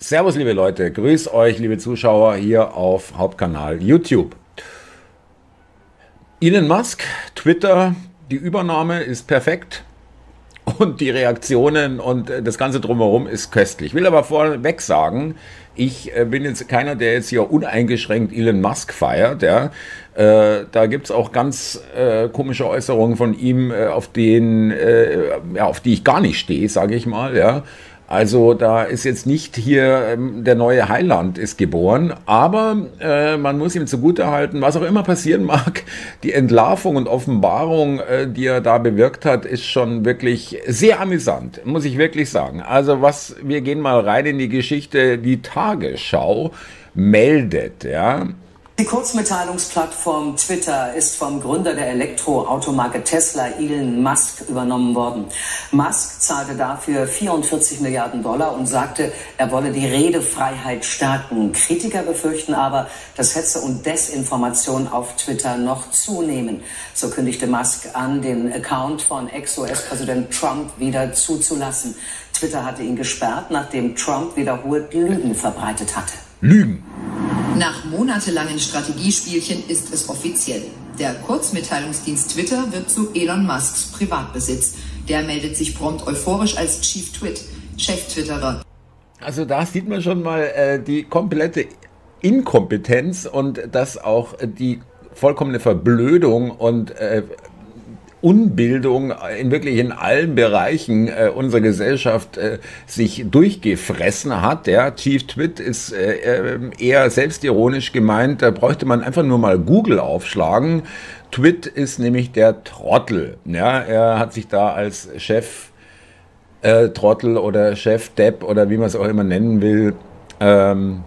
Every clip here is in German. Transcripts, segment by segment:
Servus, liebe Leute, grüß euch, liebe Zuschauer hier auf Hauptkanal YouTube. Elon Musk, Twitter, die Übernahme ist perfekt und die Reaktionen und das Ganze drumherum ist köstlich. Ich will aber vorweg sagen, ich äh, bin jetzt keiner, der jetzt hier uneingeschränkt Elon Musk feiert. Ja. Äh, da gibt es auch ganz äh, komische Äußerungen von ihm, äh, auf, den, äh, ja, auf die ich gar nicht stehe, sage ich mal. Ja. Also da ist jetzt nicht hier ähm, der neue Heiland ist geboren, aber äh, man muss ihm zugutehalten, was auch immer passieren mag, die Entlarvung und Offenbarung, äh, die er da bewirkt hat, ist schon wirklich sehr amüsant, muss ich wirklich sagen. Also was, wir gehen mal rein in die Geschichte, die Tagesschau meldet, ja. Die Kurzmitteilungsplattform Twitter ist vom Gründer der Elektroautomarke Tesla, Elon Musk, übernommen worden. Musk zahlte dafür 44 Milliarden Dollar und sagte, er wolle die Redefreiheit stärken. Kritiker befürchten aber, dass Hetze und Desinformation auf Twitter noch zunehmen. So kündigte Musk an, den Account von Ex-US-Präsident Trump wieder zuzulassen. Twitter hatte ihn gesperrt, nachdem Trump wiederholt Lügen verbreitet hatte. Lügen. Nach monatelangen Strategiespielchen ist es offiziell. Der Kurzmitteilungsdienst Twitter wird zu Elon Musks Privatbesitz. Der meldet sich prompt euphorisch als Chief Twit, Chef-Twitterer. Also da sieht man schon mal äh, die komplette Inkompetenz und dass auch die vollkommene Verblödung und äh, Unbildung in wirklich in allen Bereichen äh, unserer Gesellschaft äh, sich durchgefressen hat. Der Chief Twit ist äh, äh, eher selbstironisch gemeint, da bräuchte man einfach nur mal Google aufschlagen. Twit ist nämlich der Trottel. Ja, er hat sich da als Chef äh, Trottel oder Chef Depp oder wie man es auch immer nennen will, ähm,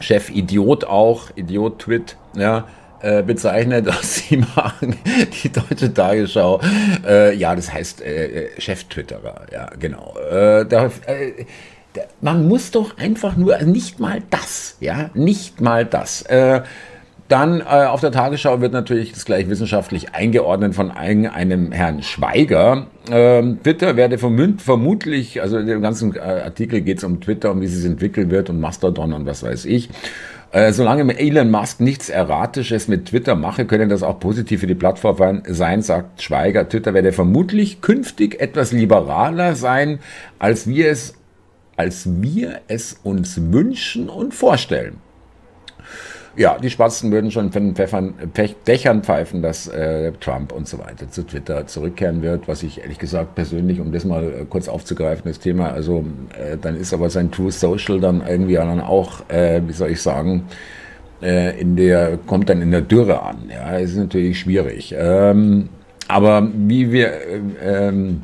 Chef Idiot auch, Idiot Twit, ja, äh, bezeichnet, was sie machen, die deutsche Tagesschau. Äh, ja, das heißt äh, äh Chef-Twitterer, ja, genau. Äh, da, man muss doch einfach nur, also nicht mal das, ja, nicht mal das. Dann äh, auf der Tagesschau wird natürlich das gleich wissenschaftlich eingeordnet von einem Herrn Schweiger. Ähm, Twitter werde vermutlich, also in dem ganzen Artikel geht es um Twitter, um wie es entwickelt wird und Mastodon und was weiß ich. Äh, solange Elon Musk nichts Erratisches mit Twitter mache, könne das auch positiv für die Plattform sein, sagt Schweiger. Twitter werde vermutlich künftig etwas liberaler sein, als wir es, als wir es uns wünschen und vorstellen. Ja, die Spatzen würden schon von den Pfeffern, Pech, Dächern pfeifen, dass äh, Trump und so weiter zu Twitter zurückkehren wird, was ich ehrlich gesagt persönlich, um das mal äh, kurz aufzugreifen, das Thema, also äh, dann ist aber sein True Social dann irgendwie dann auch, äh, wie soll ich sagen, äh, in der, kommt dann in der Dürre an. Ja, ist natürlich schwierig. Ähm, aber wie wir äh, ähm,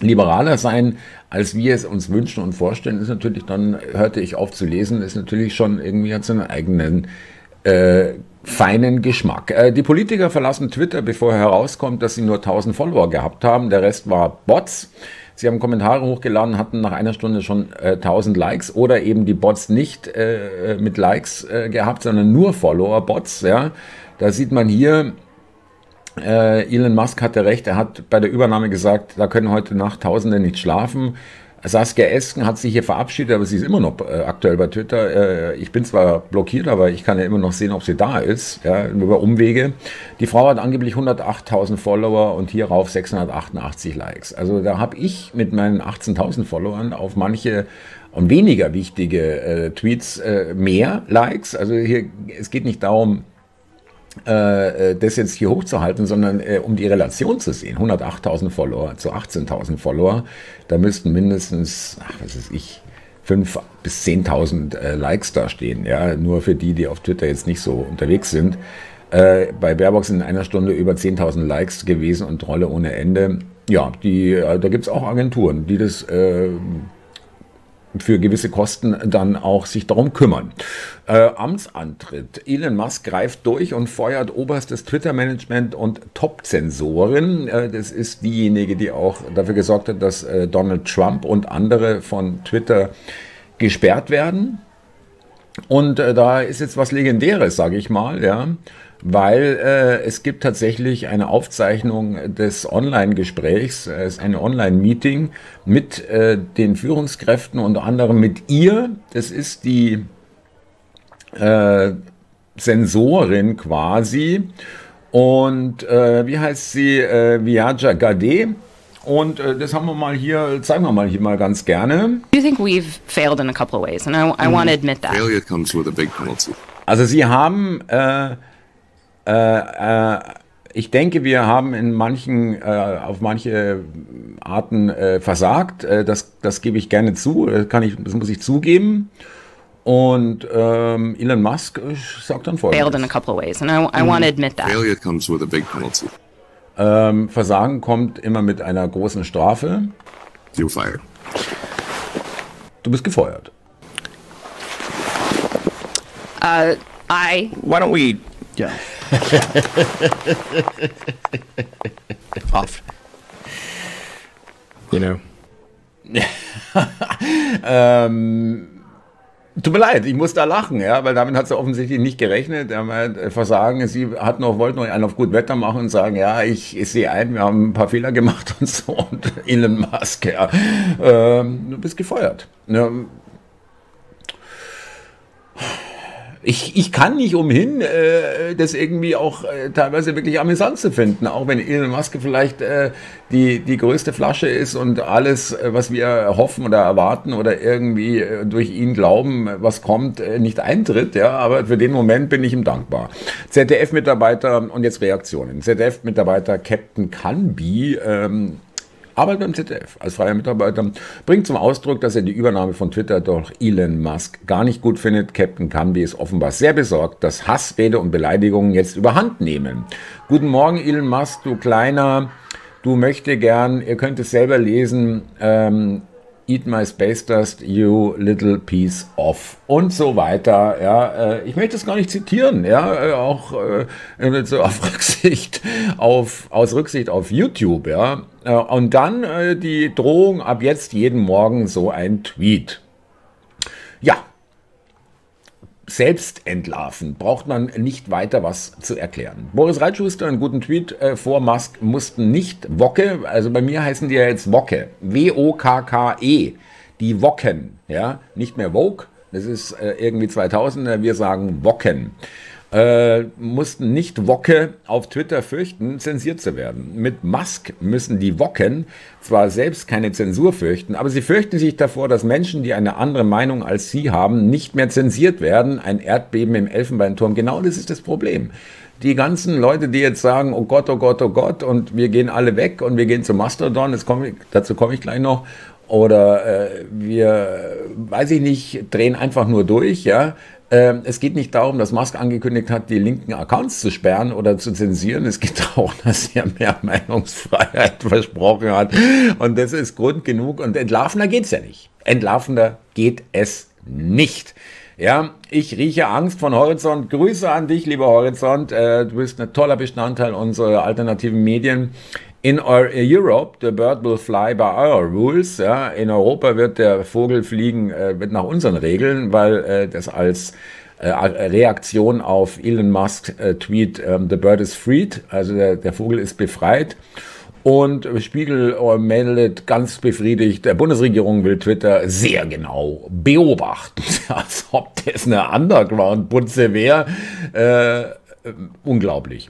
liberaler sein, als wir es uns wünschen und vorstellen, ist natürlich dann, hörte ich auf zu lesen, ist natürlich schon irgendwie hat seinen eigenen äh, feinen Geschmack. Äh, die Politiker verlassen Twitter, bevor herauskommt, dass sie nur 1000 Follower gehabt haben. Der Rest war Bots. Sie haben Kommentare hochgeladen, hatten nach einer Stunde schon äh, 1000 Likes oder eben die Bots nicht äh, mit Likes äh, gehabt, sondern nur Follower-Bots. Ja. Da sieht man hier, äh, Elon Musk hatte recht, er hat bei der Übernahme gesagt, da können heute Nacht Tausende nicht schlafen. Saskia Esken hat sich hier verabschiedet, aber sie ist immer noch äh, aktuell bei Twitter. Äh, ich bin zwar blockiert, aber ich kann ja immer noch sehen, ob sie da ist, ja, über Umwege. Die Frau hat angeblich 108.000 Follower und hierauf 688 Likes. Also da habe ich mit meinen 18.000 Followern auf manche und weniger wichtige äh, Tweets äh, mehr Likes. Also hier, es geht nicht darum, äh, äh, das jetzt hier hochzuhalten, sondern äh, um die Relation zu sehen. 108.000 Follower zu 18.000 Follower, da müssten mindestens, ach, was weiß ich, 5.000 bis 10.000 äh, Likes da stehen. Ja? Nur für die, die auf Twitter jetzt nicht so unterwegs sind. Äh, bei Baerbock sind in einer Stunde über 10.000 Likes gewesen und Trolle ohne Ende. Ja, die, äh, da gibt es auch Agenturen, die das für gewisse Kosten dann auch sich darum kümmern. Äh, Amtsantritt. Elon Musk greift durch und feuert oberstes Twitter-Management und Top-Zensoren. Äh, das ist diejenige, die auch dafür gesorgt hat, dass äh, Donald Trump und andere von Twitter gesperrt werden. Und äh, da ist jetzt was Legendäres, sage ich mal. Ja. Weil äh, es gibt tatsächlich eine Aufzeichnung des Online-Gesprächs, äh, es ist ein Online-Meeting mit äh, den Führungskräften, unter anderem mit ihr. Das ist die äh, Sensorin quasi. Und äh, wie heißt sie? Äh, Viaja Gade. Und äh, das haben wir mal hier, zeigen wir mal hier mal ganz gerne. You think we've failed in a couple of ways? And I, I want to admit that. Failure comes with a big penalty. Also sie haben, äh, äh, äh, ich denke, wir haben in manchen, äh, auf manche Arten äh, versagt. Äh, das, das gebe ich gerne zu, das, kann ich, das muss ich zugeben. Und ähm, Elon Musk sagt dann Failed in a folgendes. couple of ways. And I, I want to admit that. Failure comes with a big penalty. Ähm, Versagen kommt immer mit einer großen Strafe. You're fired. Du bist gefeuert. Uh, I Why don't we, yeah, off? You know, Ähm, tut mir leid, ich muss da lachen, ja, weil damit hat sie offensichtlich nicht gerechnet. Er meint, äh, Versagen, sie hat noch, wollte noch einen auf gut Wetter machen und sagen, ja, ich, ich sehe ein, wir haben ein paar Fehler gemacht und so. Und Elon Musk, ja, ähm, du bist gefeuert. Ja, ich, ich kann nicht umhin, äh, das irgendwie auch äh, teilweise wirklich amüsant zu finden, auch wenn Elon Musk vielleicht äh, die, die größte Flasche ist und alles, äh, was wir hoffen oder erwarten oder irgendwie äh, durch ihn glauben, was kommt, äh, nicht eintritt. Ja, aber für den Moment bin ich ihm dankbar. ZDF-Mitarbeiter und jetzt Reaktionen. ZDF-Mitarbeiter Captain Canby ähm, arbeitet beim ZDF als freier Mitarbeiter, bringt zum Ausdruck, dass er die Übernahme von Twitter durch Elon Musk gar nicht gut findet. Captain Canby ist offenbar sehr besorgt, dass Hassrede und Beleidigungen jetzt überhand nehmen. Guten Morgen, Elon Musk, du kleiner, du möchte gern, ihr könnt es selber lesen, ähm, Eat my space dust, you little piece of und so weiter. Ja, äh, ich möchte es gar nicht zitieren. Ja, äh, auch äh, so auf Rücksicht auf aus Rücksicht auf YouTube. Ja, äh, und dann äh, die Drohung ab jetzt jeden Morgen so ein Tweet. Ja, selbst entlarven, braucht man nicht weiter was zu erklären. Boris Reitschuster, einen guten Tweet äh, vor Musk, mussten nicht Wocke, also bei mir heißen die ja jetzt Wocke, W-O-K-K-E, die Wocken, ja, nicht mehr Vogue, das ist äh, irgendwie 2000er, wir sagen Wocken. Äh, mussten nicht Wocke auf Twitter fürchten, zensiert zu werden. Mit Musk müssen die Wocken zwar selbst keine Zensur fürchten, aber sie fürchten sich davor, dass Menschen, die eine andere Meinung als sie haben, nicht mehr zensiert werden. Ein Erdbeben im Elfenbeinturm, genau das ist das Problem. Die ganzen Leute, die jetzt sagen, oh Gott, oh Gott, oh Gott, und wir gehen alle weg und wir gehen zu Mastodon, komm, dazu komme ich gleich noch, oder äh, wir, weiß ich nicht, drehen einfach nur durch, ja. Ähm, es geht nicht darum, dass Musk angekündigt hat, die linken Accounts zu sperren oder zu zensieren. Es geht darum, dass er mehr Meinungsfreiheit versprochen hat. Und das ist Grund genug. Und entlarvender geht's ja nicht. Entlarvender geht es nicht. Ja, ich rieche Angst von Horizont. Grüße an dich, lieber Horizont. Äh, du bist ein toller Bestandteil unserer alternativen Medien. In our, Europe, the bird will fly by our rules. Ja. In Europa wird der Vogel fliegen äh, wird nach unseren Regeln, weil äh, das als äh, Reaktion auf Elon Musk äh, Tweet ähm, The bird is freed, also der, der Vogel ist befreit. Und Spiegel äh, meldet ganz befriedigt, der Bundesregierung will Twitter sehr genau beobachten, als ob das eine Underground-Putze wäre. Äh, unglaublich.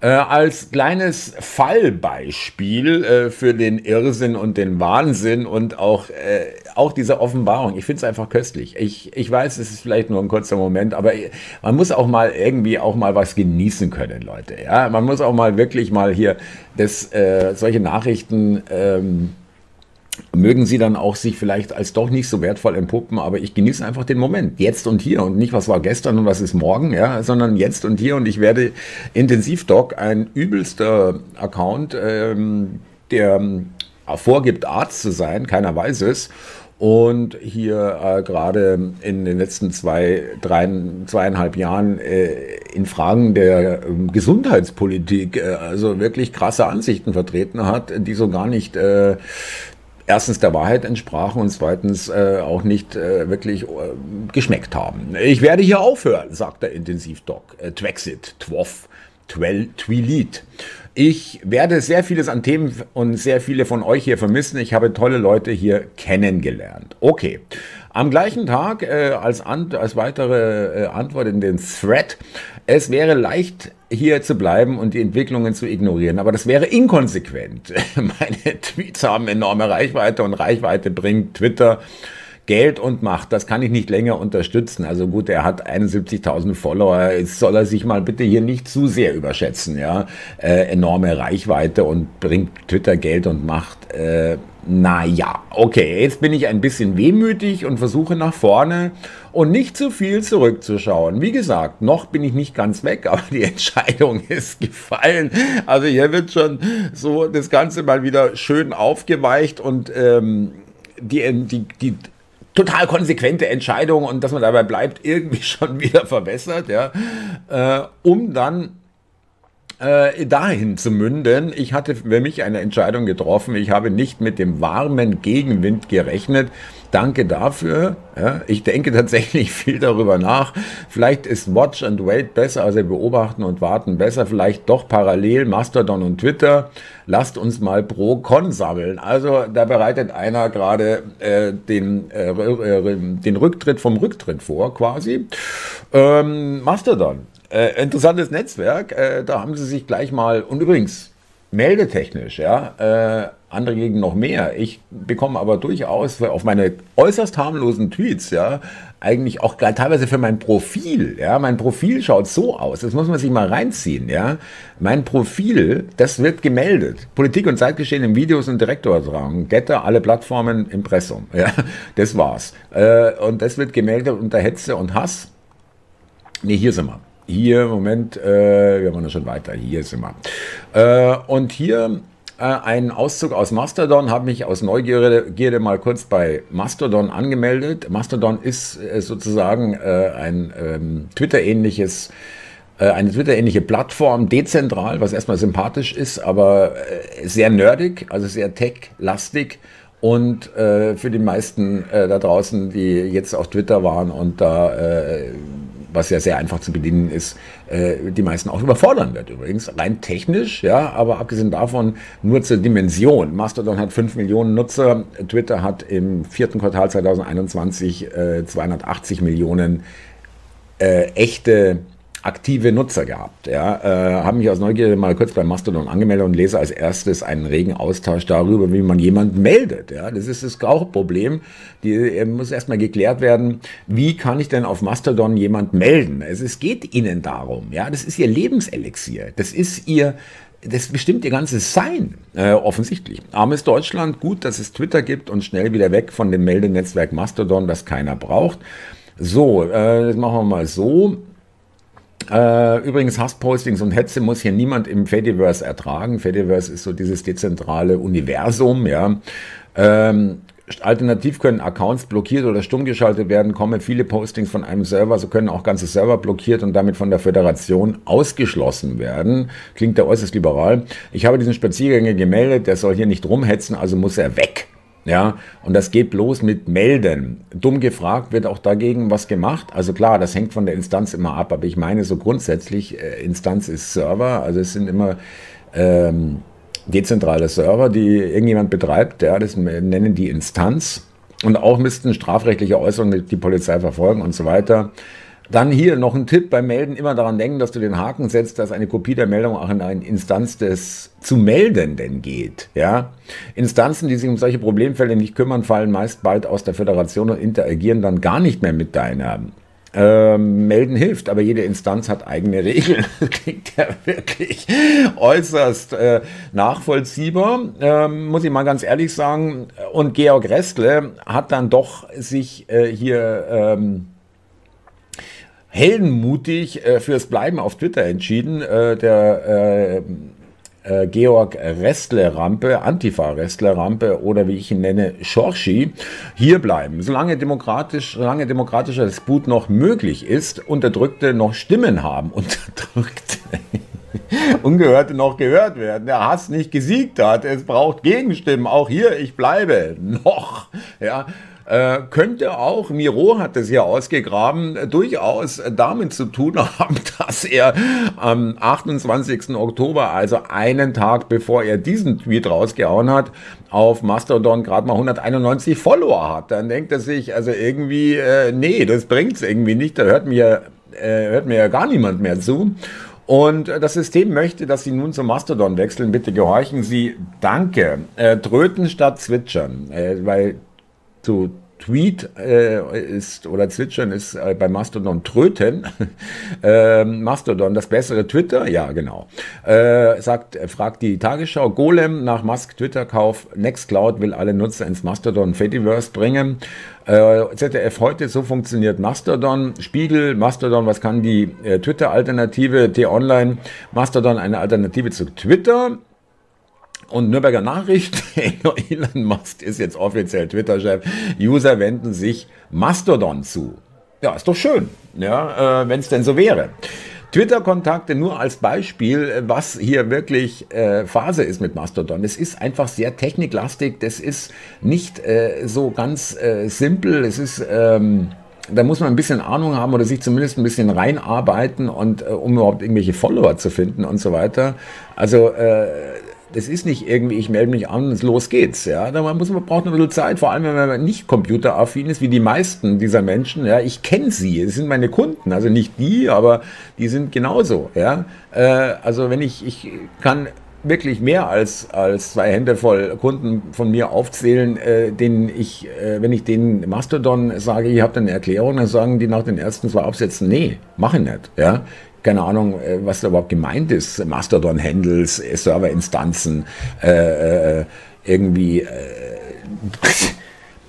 Äh, als kleines Fallbeispiel äh, für den Irrsinn und den Wahnsinn und auch, äh, auch diese Offenbarung. Ich finde es einfach köstlich. Ich, ich weiß, es ist vielleicht nur ein kurzer Moment, aber man muss auch mal irgendwie auch mal was genießen können, Leute. Ja, man muss auch mal wirklich mal hier das, äh, solche Nachrichten ähm, mögen sie dann auch sich vielleicht als doch nicht so wertvoll entpuppen, aber ich genieße einfach den Moment, jetzt und hier und nicht, was war gestern und was ist morgen, ja, sondern jetzt und hier. Und ich werde Intensivdoc, ein übelster Account, ähm, der ähm, vorgibt, Arzt zu sein, keiner weiß es, und hier äh, gerade in den letzten zwei, drei, zweieinhalb Jahren äh, in Fragen der äh, Gesundheitspolitik äh, also wirklich krasse Ansichten vertreten hat, die so gar nicht äh, erstens der Wahrheit entsprachen und zweitens äh, auch nicht äh, wirklich äh, geschmeckt haben. Ich werde hier aufhören, sagt der Intensivdoc. Äh, Twexit, Twoff, Twilit. Ich werde sehr vieles an Themen und sehr viele von euch hier vermissen. Ich habe tolle Leute hier kennengelernt. Okay. Am gleichen Tag äh, als, als weitere äh, Antwort in den Thread, es wäre leicht hier zu bleiben und die Entwicklungen zu ignorieren, aber das wäre inkonsequent. Meine Tweets haben enorme Reichweite und Reichweite bringt Twitter Geld und Macht, das kann ich nicht länger unterstützen. Also gut, er hat 71.000 Follower, jetzt soll er sich mal bitte hier nicht zu sehr überschätzen, ja. Äh, enorme Reichweite und bringt Twitter Geld und Macht. Äh, naja, okay, jetzt bin ich ein bisschen wehmütig und versuche nach vorne und nicht zu viel zurückzuschauen. Wie gesagt, noch bin ich nicht ganz weg, aber die Entscheidung ist gefallen. Also hier wird schon so das Ganze mal wieder schön aufgeweicht und ähm, die, die, die total konsequente Entscheidung und dass man dabei bleibt, irgendwie schon wieder verbessert, ja, äh, um dann äh, dahin zu münden. Ich hatte für mich eine Entscheidung getroffen. Ich habe nicht mit dem warmen Gegenwind gerechnet. Danke dafür. Ja, ich denke tatsächlich viel darüber nach. Vielleicht ist Watch and Wait besser, also beobachten und warten besser. Vielleicht doch parallel Mastodon und Twitter. Lasst uns mal pro Con sammeln. Also da bereitet einer gerade äh, den, äh, äh den Rücktritt vom Rücktritt vor, quasi. Ähm, Mastodon äh, interessantes Netzwerk. Äh, da haben sie sich gleich mal, und übrigens, meldetechnisch, ja, äh, andere gegen noch mehr. Ich bekomme aber durchaus auf meine äußerst harmlosen Tweets, ja, eigentlich auch teilweise für mein Profil, ja, mein Profil schaut so aus, das muss man sich mal reinziehen, ja. Mein Profil, das wird gemeldet. Politik und Zeitgeschehen in Videos und Direktortragen, Getter, alle Plattformen, Impressum, ja, das war's. Äh, und das wird gemeldet unter Hetze und Hass. Nee, hier sind wir. Hier, Moment, äh, wir waren ja schon weiter. Hier sind wir. Äh, und hier äh, ein Auszug aus Mastodon, habe mich aus Neugierde mal kurz bei Mastodon angemeldet. Mastodon ist äh, sozusagen äh, ein ähm, Twitter-ähnliches äh, eine Twitter-ähnliche Plattform, dezentral, was erstmal sympathisch ist, aber sehr nerdig, also sehr tech-lastig und äh, für die meisten äh, da draußen, die jetzt auf Twitter waren und da äh, was ja sehr einfach zu bedienen ist, äh, die meisten auch überfordern wird übrigens. Rein technisch, ja, aber abgesehen davon nur zur Dimension. Mastodon hat 5 Millionen Nutzer, Twitter hat im vierten Quartal 2021 äh, 280 Millionen äh, echte aktive Nutzer gehabt. Ja, äh, habe mich aus Neugierde mal kurz bei Mastodon angemeldet und lese als erstes einen regen Austausch darüber, wie man jemanden meldet. Ja, das ist das Hauptproblem. Die äh, muss erstmal geklärt werden, wie kann ich denn auf Mastodon jemand melden? Es, es geht ihnen darum. Ja, das ist ihr Lebenselixier. Das ist ihr das bestimmt ihr ganzes Sein, äh, offensichtlich. Armes Deutschland, gut, dass es Twitter gibt und schnell wieder weg von dem Meldenetzwerk Mastodon, das keiner braucht. So, äh, das machen wir mal so. Äh, übrigens, Hasspostings und Hetze muss hier niemand im Fediverse ertragen. Fediverse ist so dieses dezentrale Universum, ja. Ähm, Alternativ können Accounts blockiert oder stumm geschaltet werden, kommen viele Postings von einem Server, so können auch ganze Server blockiert und damit von der Föderation ausgeschlossen werden. Klingt ja äußerst liberal. Ich habe diesen Spaziergänger gemeldet, der soll hier nicht rumhetzen, also muss er weg. Ja, und das geht bloß mit Melden. Dumm gefragt, wird auch dagegen was gemacht? Also klar, das hängt von der Instanz immer ab, aber ich meine so grundsätzlich, äh, Instanz ist Server, also es sind immer ähm, dezentrale Server, die irgendjemand betreibt, ja, das nennen die Instanz. Und auch müssten strafrechtliche Äußerungen die Polizei verfolgen und so weiter. Dann hier noch ein Tipp beim Melden, immer daran denken, dass du den Haken setzt, dass eine Kopie der Meldung auch in eine Instanz des zu Meldenden geht. Ja? Instanzen, die sich um solche Problemfälle nicht kümmern, fallen meist bald aus der Föderation und interagieren dann gar nicht mehr mit deiner. Ähm, melden hilft, aber jede Instanz hat eigene Regeln. Klingt ja wirklich äußerst äh, nachvollziehbar, ähm, muss ich mal ganz ehrlich sagen. Und Georg Restle hat dann doch sich äh, hier ähm, heldenmutig äh, fürs Bleiben auf Twitter entschieden. Äh, der äh, äh Georg Restler-Rampe, Antifa-Restler-Rampe oder wie ich ihn nenne, Schorschi, hier bleiben. Solange, demokratisch, solange demokratischer Disput noch möglich ist, Unterdrückte noch Stimmen haben. Unterdrückte. Ungehörte noch gehört werden. Der Hass nicht gesiegt hat. Es braucht Gegenstimmen. Auch hier, ich bleibe. Noch. Ja. Äh, könnte auch, Miro hat es ja ausgegraben, äh, durchaus damit zu tun haben, dass er am 28. Oktober, also einen Tag bevor er diesen Tweet rausgehauen hat, auf Mastodon gerade mal 191 Follower hat. Dann denkt er sich, also irgendwie, äh, nee, das bringt's irgendwie nicht, da hört mir, äh, hört mir ja gar niemand mehr zu. Und das System möchte, dass Sie nun zum Mastodon wechseln. Bitte gehorchen Sie. Danke. Äh, tröten statt zwitschern. Äh, weil zu Tweet äh, ist oder Zwitschern ist äh, bei Mastodon Tröten. äh, Mastodon, das bessere Twitter? Ja, genau. Äh, sagt, äh, fragt die Tagesschau. Golem nach Musk Twitter-Kauf. Nextcloud will alle Nutzer ins Mastodon Fediverse bringen. Äh, ZDF heute, so funktioniert Mastodon. Spiegel, Mastodon, was kann die Twitter-Alternative? T-Online, Mastodon eine Alternative zu Twitter. Und Nürnberger Nachricht, Elon Musk ist jetzt offiziell Twitter-Chef. User wenden sich Mastodon zu. Ja, ist doch schön, ja, äh, wenn es denn so wäre. Twitter-Kontakte nur als Beispiel, was hier wirklich äh, Phase ist mit Mastodon. Es ist einfach sehr techniklastig, das ist nicht äh, so ganz äh, simpel, es ist... Ähm, da muss man ein bisschen Ahnung haben oder sich zumindest ein bisschen reinarbeiten und äh, um überhaupt irgendwelche Follower zu finden und so weiter. Also äh, das ist nicht irgendwie, ich melde mich an und los geht's. Ja, da muss man braucht ein bisschen Zeit, vor allem wenn man nicht computeraffin ist, wie die meisten dieser Menschen. Ja, ich kenne sie, es sind meine Kunden, also nicht die, aber die sind genauso. Ja, äh, also wenn ich, ich kann wirklich mehr als, als zwei Hände voll Kunden von mir aufzählen, äh, denen ich, äh, wenn ich denen Mastodon sage, ihr habt eine Erklärung, dann sagen die nach den ersten zwei Absätzen, nee, mach ich nicht. Ja? Keine Ahnung, äh, was da überhaupt gemeint ist, Mastodon-Handles, äh, Serverinstanzen, äh, äh, irgendwie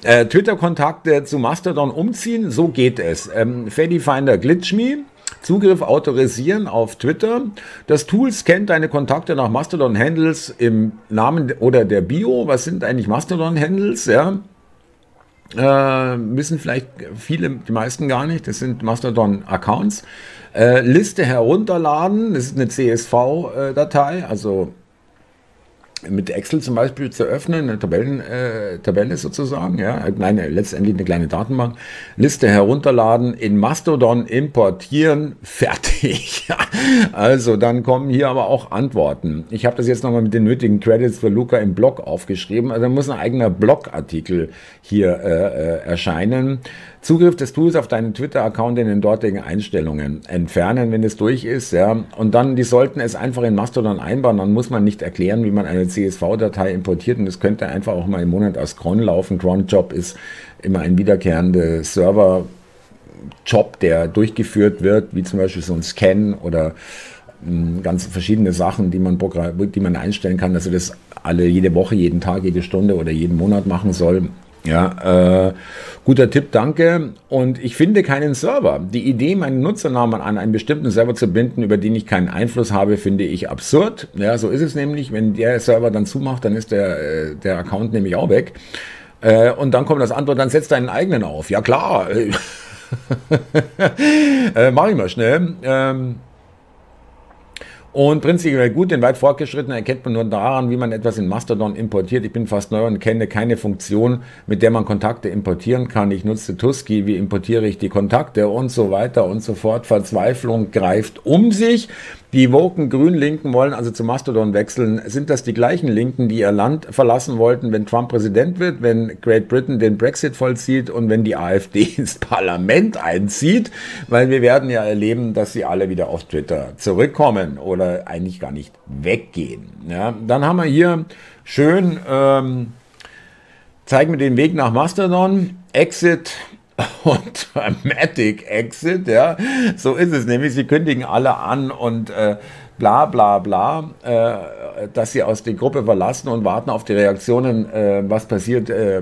äh, Twitter-Kontakte zu Mastodon umziehen, so geht es. Ähm, Finder Glitch Me, Zugriff autorisieren auf Twitter. Das Tool scannt deine Kontakte nach Mastodon-Handles im Namen oder der Bio. Was sind eigentlich Mastodon-Handles? Ja? Äh, wissen vielleicht viele, die meisten gar nicht. Das sind Mastodon-Accounts. Äh, Liste herunterladen, das ist eine CSV-Datei, also mit Excel zum Beispiel zu öffnen, eine Tabellen, äh, Tabelle sozusagen, ja, nein, letztendlich eine kleine Datenbank, Liste herunterladen, in Mastodon importieren, fertig. also dann kommen hier aber auch Antworten. Ich habe das jetzt nochmal mit den nötigen Credits für Luca im Blog aufgeschrieben, also muss ein eigener Blogartikel hier äh, äh, erscheinen. Zugriff des Tools auf deinen Twitter-Account in den dortigen Einstellungen entfernen, wenn es durch ist, ja. Und dann, die sollten es einfach in Mastodon einbauen, dann muss man nicht erklären, wie man eine CSV-Datei importiert und das könnte einfach auch mal im Monat aus Cron laufen. Cron-Job ist immer ein wiederkehrender Server, Job, der durchgeführt wird, wie zum Beispiel so ein Scan oder hm, ganz verschiedene Sachen, die man, die man einstellen kann, dass er das alle jede Woche, jeden Tag, jede Stunde oder jeden Monat machen soll. Ja, äh, guter Tipp, danke. Und ich finde keinen Server. Die Idee, meinen Nutzernamen an einen bestimmten Server zu binden, über den ich keinen Einfluss habe, finde ich absurd. Ja, so ist es nämlich. Wenn der Server dann zumacht, dann ist der, äh, der Account nämlich auch weg. Äh, und dann kommt das Antwort, dann setzt deinen eigenen auf. Ja klar. äh, mach ich mal schnell. Ähm, und prinzipiell gut, den weit fortgeschrittenen erkennt man nur daran, wie man etwas in Mastodon importiert. Ich bin fast neu und kenne keine Funktion, mit der man Kontakte importieren kann. Ich nutze Tusky, wie importiere ich die Kontakte und so weiter und so fort. Verzweiflung greift um sich. Die woken Grün-Linken wollen also zu Mastodon wechseln. Sind das die gleichen Linken, die ihr Land verlassen wollten, wenn Trump Präsident wird, wenn Great Britain den Brexit vollzieht und wenn die AfD ins Parlament einzieht? Weil wir werden ja erleben, dass sie alle wieder auf Twitter zurückkommen oder eigentlich gar nicht weggehen. Ja, dann haben wir hier schön, ähm, zeigen wir den Weg nach Mastodon. Exit und Dramatic Exit, ja. So ist es nämlich. Sie kündigen alle an und äh, bla bla bla, äh, dass sie aus der Gruppe verlassen und warten auf die Reaktionen, äh, was passiert äh,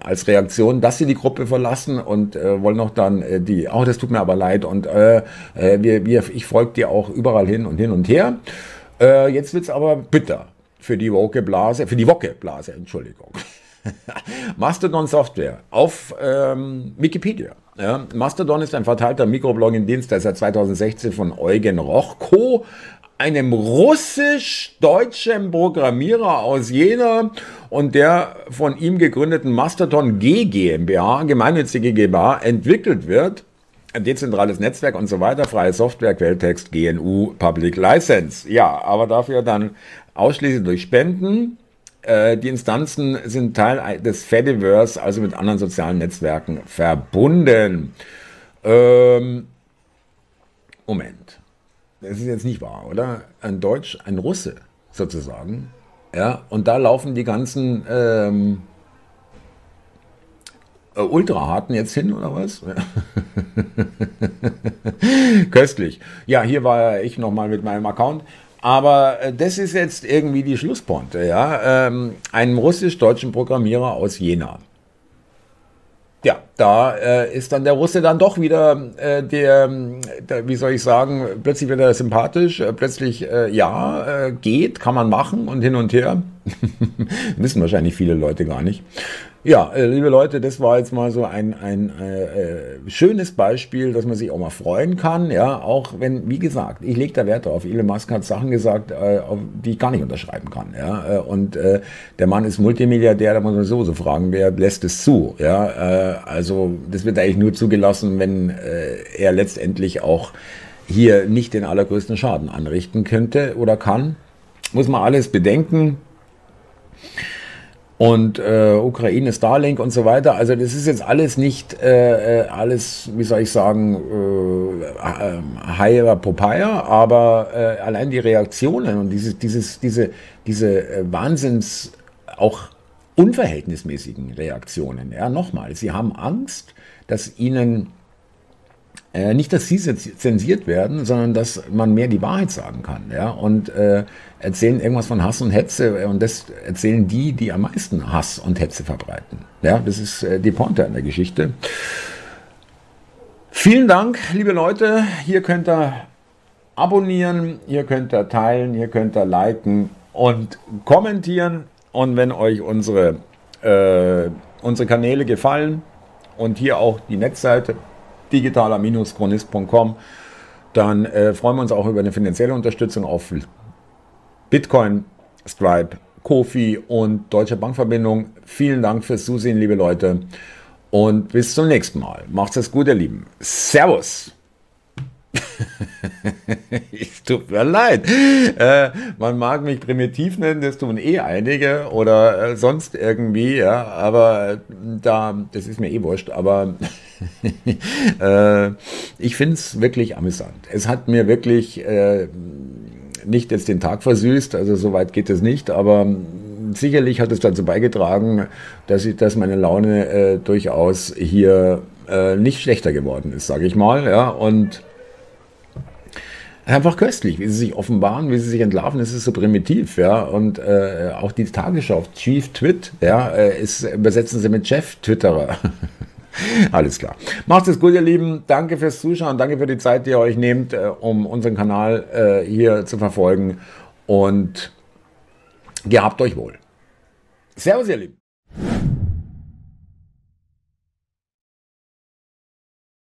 als Reaktion, dass sie die Gruppe verlassen und äh, wollen noch dann äh, die, oh, das tut mir aber leid und äh, äh wir, wir, ich folge dir auch überall hin und hin und her. Äh, jetzt wird's aber bitter für die Woke-Blase, für die Woke-Blase, Entschuldigung. Mastodon Software auf ähm, Wikipedia. Ja, Mastodon ist ein verteilter Mikroblogging-Dienst, der seit 2016 von Eugen Rochko einem russisch-deutschen Programmierer aus Jena und der von ihm gegründeten Mastodon G GmbH, gemeinnützige GmbH, entwickelt wird. Ein dezentrales Netzwerk und so weiter, freie Software, Quelltext, GNU, Public License. Ja, aber dafür dann ausschließlich durch Spenden. Äh, die Instanzen sind Teil des Fediverse, also mit anderen sozialen Netzwerken verbunden. Ähm, Moment das ist jetzt nicht wahr, oder? Ein Deutsch, ein Russe sozusagen. Ja, und da laufen die ganzen ähm, äh, Ultraharten jetzt hin, oder was? Köstlich. Ja, hier war ich nochmal mit meinem Account. Aber äh, das ist jetzt irgendwie die Schlussponte, ja. Ähm, einem russisch-deutschen Programmierer aus Jena ja, da äh, ist dann der Russe dann doch wieder äh, der, der, wie soll ich sagen, plötzlich wird er sympathisch, äh, plötzlich äh, ja, äh, geht, kann man machen und hin und her. Wissen wahrscheinlich viele Leute gar nicht. Ja, äh, liebe Leute, das war jetzt mal so ein, ein äh, schönes Beispiel, dass man sich auch mal freuen kann. Ja, auch wenn, wie gesagt, ich lege da Wert drauf. Elon Musk hat Sachen gesagt, äh, die ich gar nicht unterschreiben kann. Ja, äh, und äh, der Mann ist Multimilliardär, da muss man sowieso fragen, wer lässt es zu? Ja, äh, also das wird eigentlich nur zugelassen, wenn äh, er letztendlich auch hier nicht den allergrößten Schaden anrichten könnte oder kann. Muss man alles bedenken und äh, Ukraine, Starlink und so weiter. Also das ist jetzt alles nicht äh, äh alles, wie soll ich sagen, äh, Higher Popeye, aber äh, allein die Reaktionen und dieses, dieses, diese, diese äh, Wahnsinns auch unverhältnismäßigen Reaktionen. Ja, nochmal, sie haben Angst, dass ihnen äh, nicht, dass sie zensiert werden, sondern dass man mehr die Wahrheit sagen kann. Ja? Und äh, erzählen irgendwas von Hass und Hetze und das erzählen die, die am meisten Hass und Hetze verbreiten. Ja, das ist äh, die Pointe an der Geschichte. Vielen Dank, liebe Leute. Hier könnt ihr abonnieren, hier könnt ihr teilen, hier könnt ihr liken und kommentieren. Und wenn euch unsere, äh, unsere Kanäle gefallen und hier auch die Netzseite digitaler-chronist.com. Dann äh, freuen wir uns auch über eine finanzielle Unterstützung auf Bitcoin, Stripe, Kofi und Deutsche Bankverbindung. Vielen Dank fürs Zusehen, liebe Leute. Und bis zum nächsten Mal. Macht's es gut, ihr Lieben. Servus. es tut mir leid. Äh, man mag mich primitiv nennen, das tun eh einige oder äh, sonst irgendwie, ja, aber äh, da, das ist mir eh wurscht, aber äh, ich finde es wirklich amüsant. Es hat mir wirklich äh, nicht jetzt den Tag versüßt, also so weit geht es nicht, aber sicherlich hat es dazu beigetragen, dass, ich, dass meine Laune äh, durchaus hier nicht schlechter geworden ist, sage ich mal, ja, und einfach köstlich, wie sie sich offenbaren, wie sie sich entlarven. Es ist so primitiv, ja. Und äh, auch die Tagesschau, Chief Twit, ja, äh, ist, übersetzen sie mit Chef Twitterer. Alles klar. Macht es gut, ihr Lieben. Danke fürs Zuschauen. Danke für die Zeit, die ihr euch nehmt, äh, um unseren Kanal äh, hier zu verfolgen. Und gehabt euch wohl. Servus, ihr Lieben.